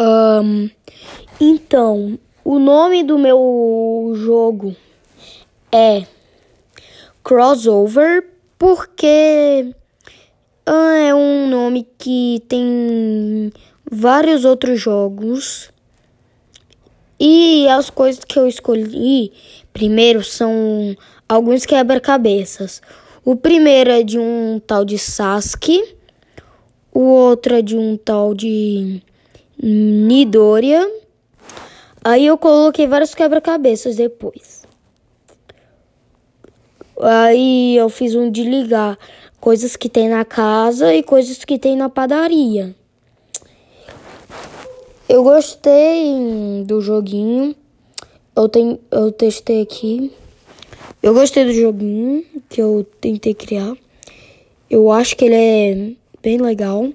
Um, então, o nome do meu jogo é Crossover porque ah, é um nome que tem vários outros jogos. E as coisas que eu escolhi primeiro são alguns quebra-cabeças. O primeiro é de um tal de Sasuke, o outro é de um tal de Nidoria. Aí eu coloquei vários quebra-cabeças depois. Aí eu fiz um de ligar coisas que tem na casa e coisas que tem na padaria. Eu gostei do joguinho. Eu, tenho, eu testei aqui. Eu gostei do joguinho que eu tentei criar. Eu acho que ele é bem legal.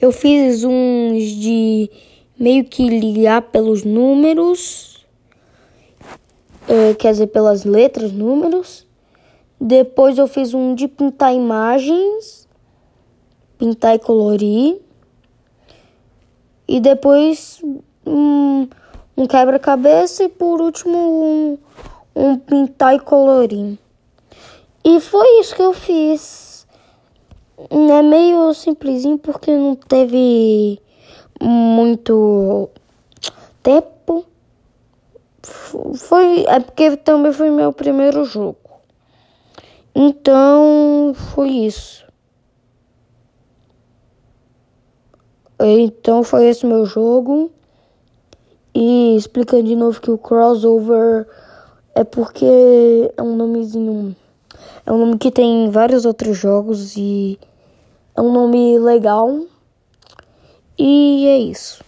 Eu fiz uns de meio que ligar pelos números, é, quer dizer, pelas letras, números. Depois eu fiz um de pintar imagens, pintar e colorir. E depois um, um quebra-cabeça e por último um, um pintar e colorir. E foi isso que eu fiz. É meio simplesinho porque não teve muito tempo. Foi, é porque também foi meu primeiro jogo. Então, foi isso. Então, foi esse meu jogo. E explicando de novo que o crossover é porque é um nomezinho. É um nome que tem vários outros jogos e é um nome legal. E é isso.